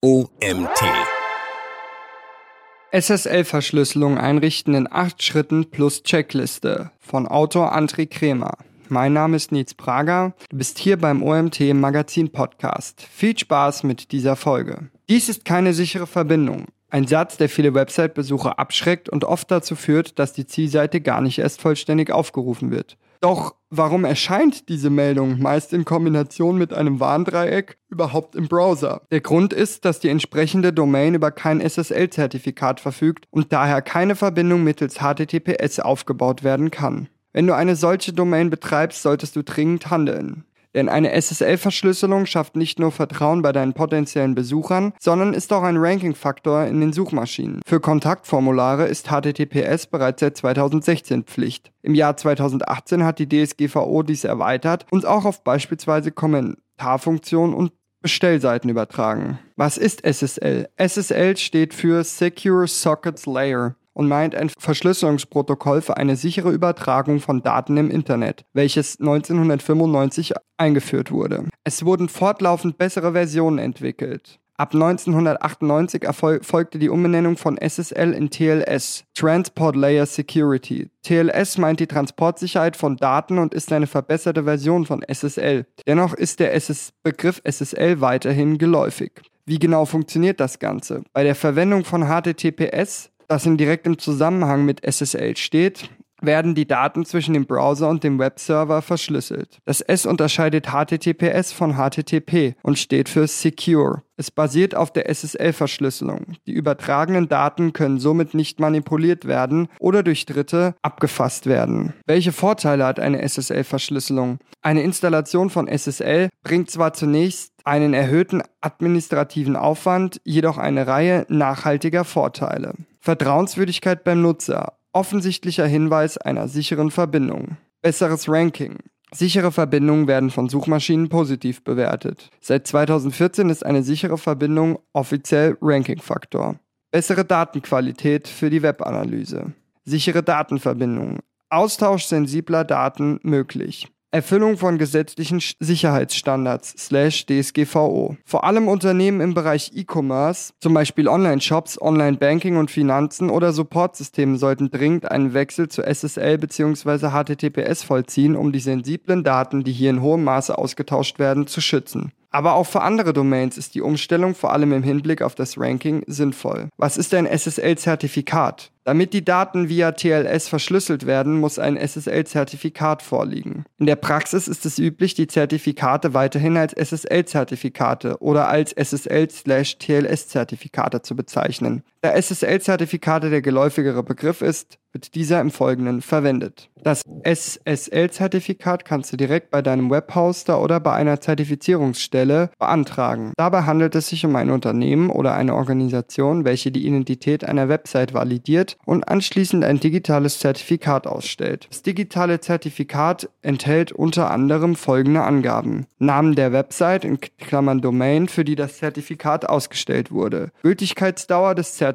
OMT. SSL-Verschlüsselung einrichten in acht Schritten plus Checkliste von Autor André Kremer. Mein Name ist Nils Prager. Du bist hier beim OMT Magazin Podcast. Viel Spaß mit dieser Folge. Dies ist keine sichere Verbindung. Ein Satz, der viele Website-Besucher abschreckt und oft dazu führt, dass die Zielseite gar nicht erst vollständig aufgerufen wird. Doch warum erscheint diese Meldung meist in Kombination mit einem Warndreieck überhaupt im Browser? Der Grund ist, dass die entsprechende Domain über kein SSL-Zertifikat verfügt und daher keine Verbindung mittels HTTPS aufgebaut werden kann. Wenn du eine solche Domain betreibst, solltest du dringend handeln. Denn eine SSL-Verschlüsselung schafft nicht nur Vertrauen bei deinen potenziellen Besuchern, sondern ist auch ein Ranking-Faktor in den Suchmaschinen. Für Kontaktformulare ist HTTPS bereits seit 2016 Pflicht. Im Jahr 2018 hat die DSGVO dies erweitert und auch auf beispielsweise Kommentarfunktionen und Bestellseiten übertragen. Was ist SSL? SSL steht für Secure Sockets Layer und meint ein Verschlüsselungsprotokoll für eine sichere Übertragung von Daten im Internet, welches 1995 eingeführt wurde. Es wurden fortlaufend bessere Versionen entwickelt. Ab 1998 erfolgte die Umbenennung von SSL in TLS, Transport Layer Security. TLS meint die Transportsicherheit von Daten und ist eine verbesserte Version von SSL. Dennoch ist der SS Begriff SSL weiterhin geläufig. Wie genau funktioniert das Ganze? Bei der Verwendung von HTTPS das in direktem Zusammenhang mit SSL steht, werden die Daten zwischen dem Browser und dem Webserver verschlüsselt. Das S unterscheidet HTTPS von HTTP und steht für Secure. Es basiert auf der SSL-Verschlüsselung. Die übertragenen Daten können somit nicht manipuliert werden oder durch Dritte abgefasst werden. Welche Vorteile hat eine SSL-Verschlüsselung? Eine Installation von SSL bringt zwar zunächst einen erhöhten administrativen Aufwand, jedoch eine Reihe nachhaltiger Vorteile. Vertrauenswürdigkeit beim Nutzer, offensichtlicher Hinweis einer sicheren Verbindung, besseres Ranking. Sichere Verbindungen werden von Suchmaschinen positiv bewertet. Seit 2014 ist eine sichere Verbindung offiziell Rankingfaktor. Bessere Datenqualität für die Webanalyse. Sichere Datenverbindungen. Austausch sensibler Daten möglich. Erfüllung von gesetzlichen Sicherheitsstandards slash DSGVO. Vor allem Unternehmen im Bereich E-Commerce, zum Beispiel Online-Shops, Online-Banking und Finanzen oder Supportsystemen sollten dringend einen Wechsel zu SSL bzw. HTTPS vollziehen, um die sensiblen Daten, die hier in hohem Maße ausgetauscht werden, zu schützen. Aber auch für andere Domains ist die Umstellung vor allem im Hinblick auf das Ranking sinnvoll. Was ist ein SSL-Zertifikat? Damit die Daten via TLS verschlüsselt werden, muss ein SSL-Zertifikat vorliegen. In der Praxis ist es üblich, die Zertifikate weiterhin als SSL-Zertifikate oder als SSL-TLS-Zertifikate zu bezeichnen. Da SSL-Zertifikate der geläufigere Begriff ist, wird dieser im Folgenden verwendet. Das SSL-Zertifikat kannst du direkt bei deinem Webhoster oder bei einer Zertifizierungsstelle beantragen. Dabei handelt es sich um ein Unternehmen oder eine Organisation, welche die Identität einer Website validiert und anschließend ein digitales Zertifikat ausstellt. Das digitale Zertifikat enthält unter anderem folgende Angaben. Namen der Website in Klammern Domain, für die das Zertifikat ausgestellt wurde. Gültigkeitsdauer des Zertifikats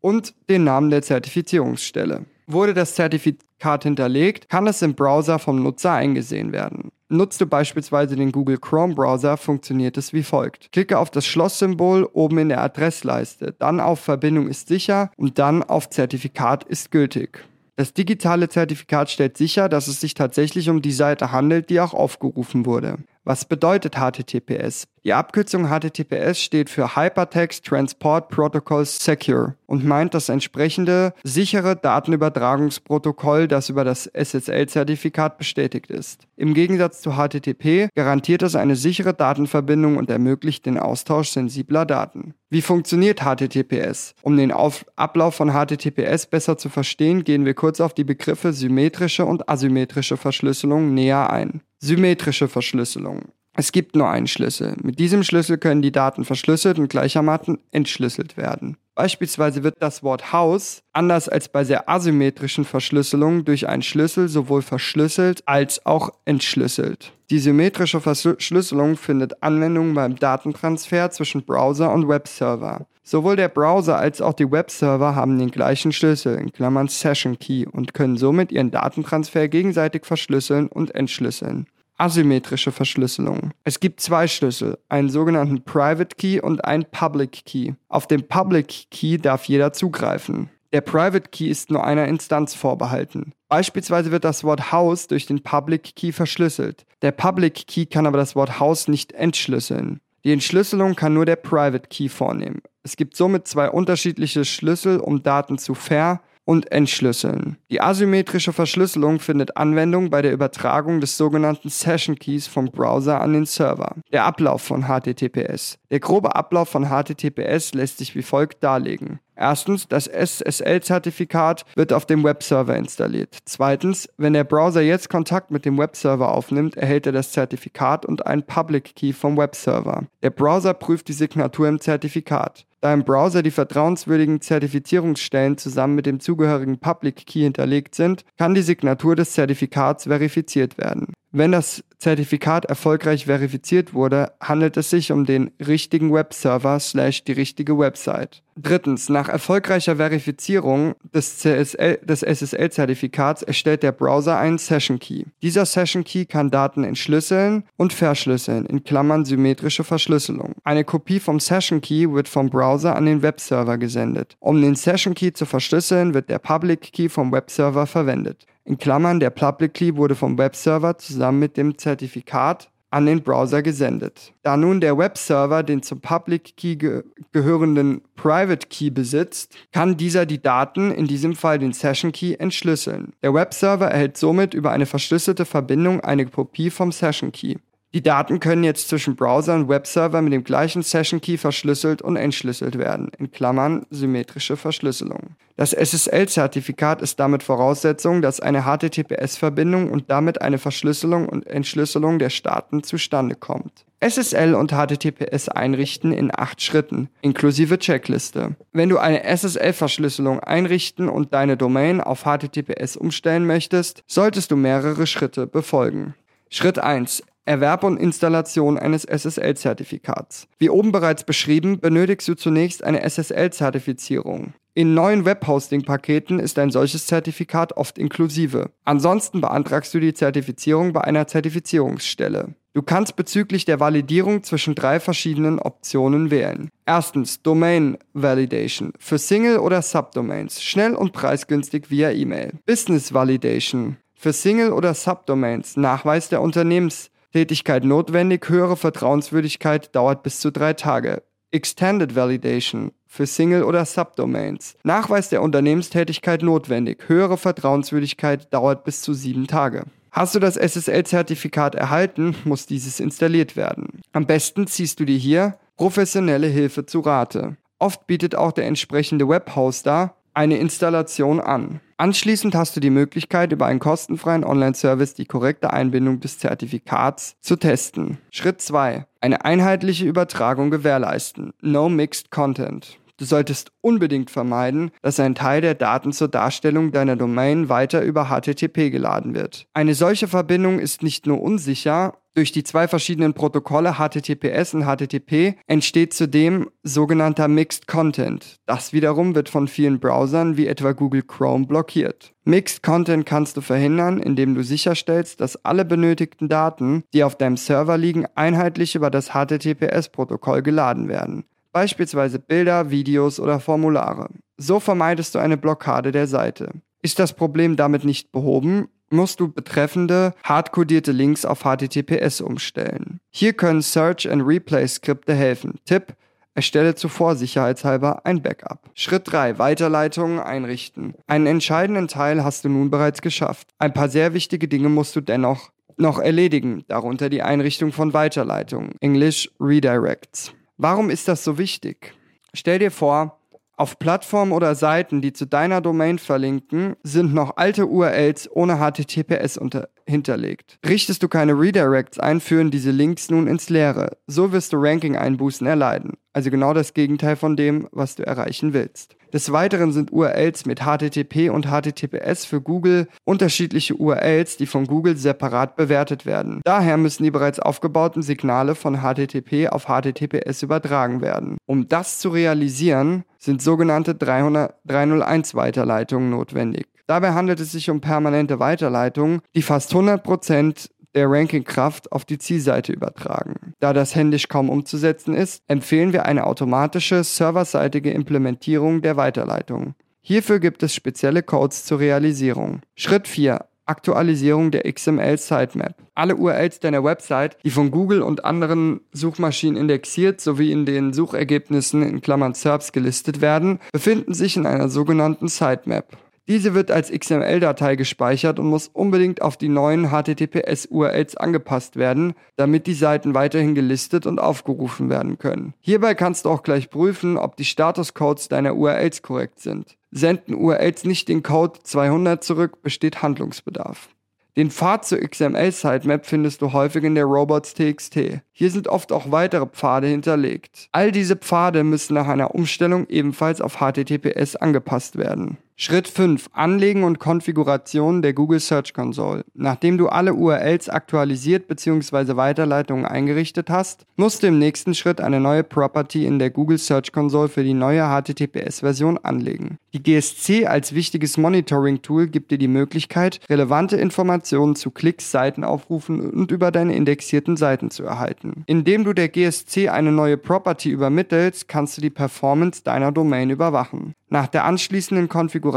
und den Namen der Zertifizierungsstelle. Wurde das Zertifikat hinterlegt, kann es im Browser vom Nutzer eingesehen werden. Nutzt du beispielsweise den Google Chrome Browser, funktioniert es wie folgt. Klicke auf das Schlosssymbol oben in der Adressleiste, dann auf Verbindung ist sicher und dann auf Zertifikat ist gültig. Das digitale Zertifikat stellt sicher, dass es sich tatsächlich um die Seite handelt, die auch aufgerufen wurde. Was bedeutet HTTPS? Die Abkürzung HTTPS steht für Hypertext Transport Protocol Secure und meint das entsprechende sichere Datenübertragungsprotokoll, das über das SSL-Zertifikat bestätigt ist. Im Gegensatz zu HTTP garantiert es eine sichere Datenverbindung und ermöglicht den Austausch sensibler Daten. Wie funktioniert HTTPS? Um den auf Ablauf von HTTPS besser zu verstehen, gehen wir kurz auf die Begriffe symmetrische und asymmetrische Verschlüsselung näher ein. Symmetrische Verschlüsselung. Es gibt nur einen Schlüssel. Mit diesem Schlüssel können die Daten verschlüsselt und gleichermaßen entschlüsselt werden. Beispielsweise wird das Wort Haus, anders als bei sehr asymmetrischen Verschlüsselungen, durch einen Schlüssel sowohl verschlüsselt als auch entschlüsselt. Die symmetrische Verschlüsselung findet Anwendung beim Datentransfer zwischen Browser und Webserver. Sowohl der Browser als auch die Webserver haben den gleichen Schlüssel, in Klammern Session Key, und können somit ihren Datentransfer gegenseitig verschlüsseln und entschlüsseln. Asymmetrische Verschlüsselung. Es gibt zwei Schlüssel, einen sogenannten Private Key und einen Public Key. Auf den Public Key darf jeder zugreifen. Der Private Key ist nur einer Instanz vorbehalten. Beispielsweise wird das Wort House durch den Public Key verschlüsselt. Der Public Key kann aber das Wort House nicht entschlüsseln. Die Entschlüsselung kann nur der Private Key vornehmen. Es gibt somit zwei unterschiedliche Schlüssel, um Daten zu ver- und entschlüsseln. Die asymmetrische Verschlüsselung findet Anwendung bei der Übertragung des sogenannten Session Keys vom Browser an den Server. Der Ablauf von HTTPS. Der grobe Ablauf von HTTPS lässt sich wie folgt darlegen. Erstens, das SSL-Zertifikat wird auf dem Webserver installiert. Zweitens, wenn der Browser jetzt Kontakt mit dem Webserver aufnimmt, erhält er das Zertifikat und einen Public Key vom Webserver. Der Browser prüft die Signatur im Zertifikat. Da im Browser die vertrauenswürdigen Zertifizierungsstellen zusammen mit dem zugehörigen Public Key hinterlegt sind, kann die Signatur des Zertifikats verifiziert werden. Wenn das Zertifikat erfolgreich verifiziert wurde, handelt es sich um den richtigen Webserver slash die richtige Website. Drittens, nach erfolgreicher Verifizierung des, des SSL-Zertifikats erstellt der Browser einen Session Key. Dieser Session Key kann Daten entschlüsseln und verschlüsseln, in Klammern symmetrische Verschlüsselung. Eine Kopie vom Session Key wird vom Browser an den Webserver gesendet. Um den Session Key zu verschlüsseln, wird der Public Key vom Webserver verwendet. In Klammern, der Public Key wurde vom Webserver zusammen mit dem Zertifikat an den Browser gesendet. Da nun der Webserver den zum Public Key ge gehörenden Private Key besitzt, kann dieser die Daten, in diesem Fall den Session Key, entschlüsseln. Der Webserver erhält somit über eine verschlüsselte Verbindung eine Kopie vom Session Key. Die Daten können jetzt zwischen Browser und Webserver mit dem gleichen Session Key verschlüsselt und entschlüsselt werden, in Klammern symmetrische Verschlüsselung. Das SSL-Zertifikat ist damit Voraussetzung, dass eine HTTPS-Verbindung und damit eine Verschlüsselung und Entschlüsselung der Staaten zustande kommt. SSL und HTTPS einrichten in acht Schritten, inklusive Checkliste. Wenn du eine SSL-Verschlüsselung einrichten und deine Domain auf HTTPS umstellen möchtest, solltest du mehrere Schritte befolgen. Schritt 1. Erwerb und Installation eines SSL-Zertifikats. Wie oben bereits beschrieben, benötigst du zunächst eine SSL-Zertifizierung. In neuen Webhosting-Paketen ist ein solches Zertifikat oft inklusive. Ansonsten beantragst du die Zertifizierung bei einer Zertifizierungsstelle. Du kannst bezüglich der Validierung zwischen drei verschiedenen Optionen wählen. Erstens Domain Validation für Single- oder Subdomains, schnell und preisgünstig via E-Mail. Business Validation für Single- oder Subdomains, Nachweis der Unternehmens Tätigkeit notwendig, höhere Vertrauenswürdigkeit dauert bis zu drei Tage. Extended Validation für Single- oder Subdomains. Nachweis der Unternehmenstätigkeit notwendig, höhere Vertrauenswürdigkeit dauert bis zu sieben Tage. Hast du das SSL-Zertifikat erhalten, muss dieses installiert werden. Am besten ziehst du dir hier professionelle Hilfe zu Rate. Oft bietet auch der entsprechende Webhoster eine Installation an. Anschließend hast du die Möglichkeit, über einen kostenfreien Online-Service die korrekte Einbindung des Zertifikats zu testen. Schritt 2. Eine einheitliche Übertragung gewährleisten. No Mixed Content. Du solltest unbedingt vermeiden, dass ein Teil der Daten zur Darstellung deiner Domain weiter über HTTP geladen wird. Eine solche Verbindung ist nicht nur unsicher, durch die zwei verschiedenen Protokolle HTTPS und HTTP entsteht zudem sogenannter Mixed Content. Das wiederum wird von vielen Browsern wie etwa Google Chrome blockiert. Mixed Content kannst du verhindern, indem du sicherstellst, dass alle benötigten Daten, die auf deinem Server liegen, einheitlich über das HTTPS-Protokoll geladen werden beispielsweise Bilder, Videos oder Formulare. So vermeidest du eine Blockade der Seite. Ist das Problem damit nicht behoben, musst du betreffende hardcodierte Links auf HTTPS umstellen. Hier können Search and Replay Skripte helfen. Tipp: Erstelle zuvor sicherheitshalber ein Backup. Schritt 3. Weiterleitungen einrichten. Einen entscheidenden Teil hast du nun bereits geschafft. Ein paar sehr wichtige Dinge musst du dennoch noch erledigen, darunter die Einrichtung von Weiterleitungen, Englisch Redirects. Warum ist das so wichtig? Stell dir vor, auf Plattformen oder Seiten, die zu deiner Domain verlinken, sind noch alte URLs ohne HTTPS hinterlegt. Richtest du keine Redirects ein, führen diese Links nun ins Leere. So wirst du Ranking-Einbußen erleiden. Also genau das Gegenteil von dem, was du erreichen willst. Des Weiteren sind URLs mit HTTP und HTTPS für Google unterschiedliche URLs, die von Google separat bewertet werden. Daher müssen die bereits aufgebauten Signale von HTTP auf HTTPS übertragen werden. Um das zu realisieren, sind sogenannte 300, 301 Weiterleitungen notwendig. Dabei handelt es sich um permanente Weiterleitungen, die fast 100% der Rankingkraft auf die Zielseite übertragen. Da das händisch kaum umzusetzen ist, empfehlen wir eine automatische serverseitige Implementierung der Weiterleitung. Hierfür gibt es spezielle Codes zur Realisierung. Schritt 4. Aktualisierung der XML Sitemap. Alle URLs deiner Website, die von Google und anderen Suchmaschinen indexiert sowie in den Suchergebnissen in Klammern SERPs gelistet werden, befinden sich in einer sogenannten Sitemap. Diese wird als XML-Datei gespeichert und muss unbedingt auf die neuen HTTPS-URLs angepasst werden, damit die Seiten weiterhin gelistet und aufgerufen werden können. Hierbei kannst du auch gleich prüfen, ob die Statuscodes deiner URLs korrekt sind. Senden URLs nicht den Code 200 zurück, besteht Handlungsbedarf. Den Pfad zur XML-Sitemap findest du häufig in der Robots.txt. Hier sind oft auch weitere Pfade hinterlegt. All diese Pfade müssen nach einer Umstellung ebenfalls auf HTTPS angepasst werden. Schritt 5. Anlegen und Konfiguration der Google Search Console. Nachdem du alle URLs aktualisiert bzw. Weiterleitungen eingerichtet hast, musst du im nächsten Schritt eine neue Property in der Google Search Console für die neue HTTPS-Version anlegen. Die GSC als wichtiges Monitoring-Tool gibt dir die Möglichkeit, relevante Informationen zu Klicks, Seitenaufrufen und über deine indexierten Seiten zu erhalten. Indem du der GSC eine neue Property übermittelst, kannst du die Performance deiner Domain überwachen. Nach der anschließenden Konfiguration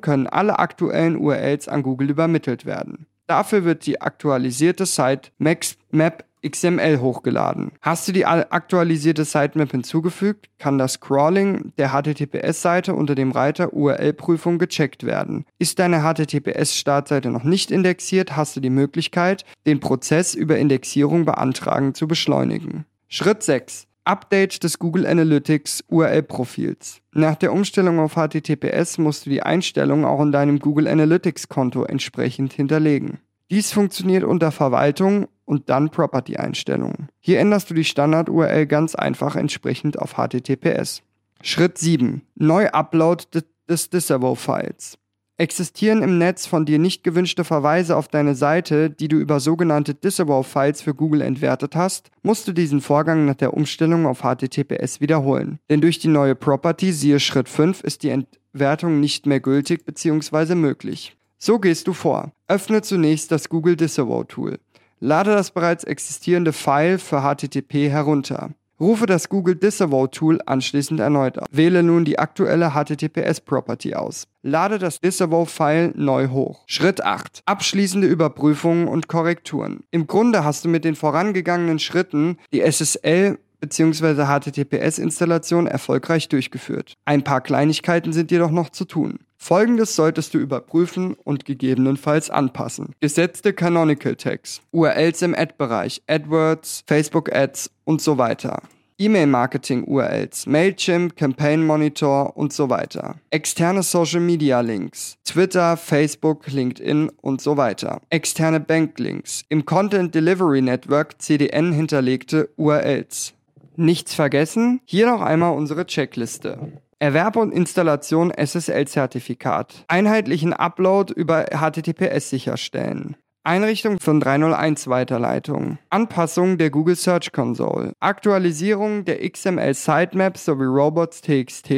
können alle aktuellen URLs an Google übermittelt werden. Dafür wird die aktualisierte Site Map XML hochgeladen. Hast du die aktualisierte Sitemap hinzugefügt, kann das Crawling der HTTPS-Seite unter dem Reiter URL-Prüfung gecheckt werden. Ist deine HTTPS-Startseite noch nicht indexiert, hast du die Möglichkeit, den Prozess über Indexierung beantragen zu beschleunigen. Schritt 6. Update des Google Analytics URL-Profils. Nach der Umstellung auf HTTPS musst du die Einstellungen auch in deinem Google Analytics-Konto entsprechend hinterlegen. Dies funktioniert unter Verwaltung und dann Property-Einstellungen. Hier änderst du die Standard-URL ganz einfach entsprechend auf HTTPS. Schritt 7. Neu-Upload des Disavow-Files. Existieren im Netz von dir nicht gewünschte Verweise auf deine Seite, die du über sogenannte Disavow-Files für Google entwertet hast, musst du diesen Vorgang nach der Umstellung auf HTTPS wiederholen. Denn durch die neue Property, siehe Schritt 5, ist die Entwertung nicht mehr gültig bzw. möglich. So gehst du vor. Öffne zunächst das Google Disavow Tool. Lade das bereits existierende File für HTTP herunter. Rufe das Google Disavow Tool anschließend erneut auf. Wähle nun die aktuelle HTTPS Property aus. Lade das Disavow-File neu hoch. Schritt 8. Abschließende Überprüfungen und Korrekturen. Im Grunde hast du mit den vorangegangenen Schritten die SSL bzw. HTTPS-Installation erfolgreich durchgeführt. Ein paar Kleinigkeiten sind jedoch noch zu tun. Folgendes solltest du überprüfen und gegebenenfalls anpassen. Gesetzte Canonical Tags, URLs im Ad-Bereich, AdWords, Facebook Ads und so weiter. E-Mail-Marketing-URLs, Mailchimp, Campaign Monitor und so weiter. Externe Social-Media-Links, Twitter, Facebook, LinkedIn und so weiter. Externe Banklinks, im Content Delivery Network CDN hinterlegte URLs. Nichts vergessen? Hier noch einmal unsere Checkliste. Erwerb und Installation SSL-Zertifikat. Einheitlichen Upload über HTTPS sicherstellen. Einrichtung von 301 Weiterleitung. Anpassung der Google Search Console. Aktualisierung der XML Sitemaps sowie Robots.txt.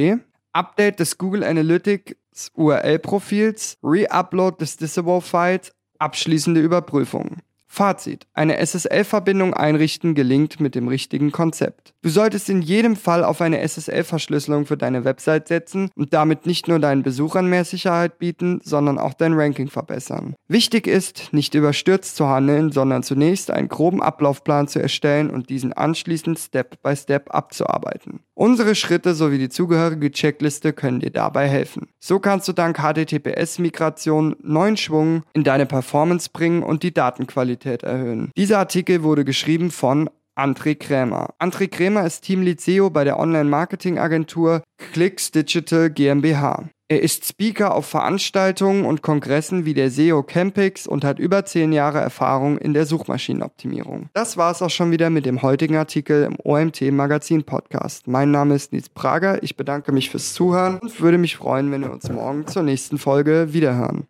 Update des Google Analytics URL-Profils. Re-Upload des Disavow-Files. Abschließende Überprüfung. Fazit. Eine SSL-Verbindung einrichten gelingt mit dem richtigen Konzept. Du solltest in jedem Fall auf eine SSL-Verschlüsselung für deine Website setzen und damit nicht nur deinen Besuchern mehr Sicherheit bieten, sondern auch dein Ranking verbessern. Wichtig ist, nicht überstürzt zu handeln, sondern zunächst einen groben Ablaufplan zu erstellen und diesen anschließend Step by Step abzuarbeiten. Unsere Schritte sowie die zugehörige Checkliste können dir dabei helfen. So kannst du dank HTTPS-Migration neuen Schwung in deine Performance bringen und die Datenqualität Qualität erhöhen. Dieser Artikel wurde geschrieben von André Krämer. André Krämer ist Teamlead SEO bei der Online-Marketing-Agentur Clicks Digital GmbH. Er ist Speaker auf Veranstaltungen und Kongressen wie der SEO Campix und hat über zehn Jahre Erfahrung in der Suchmaschinenoptimierung. Das war es auch schon wieder mit dem heutigen Artikel im OMT Magazin Podcast. Mein Name ist Nils Prager. Ich bedanke mich fürs Zuhören und würde mich freuen, wenn wir uns morgen zur nächsten Folge wiederhören.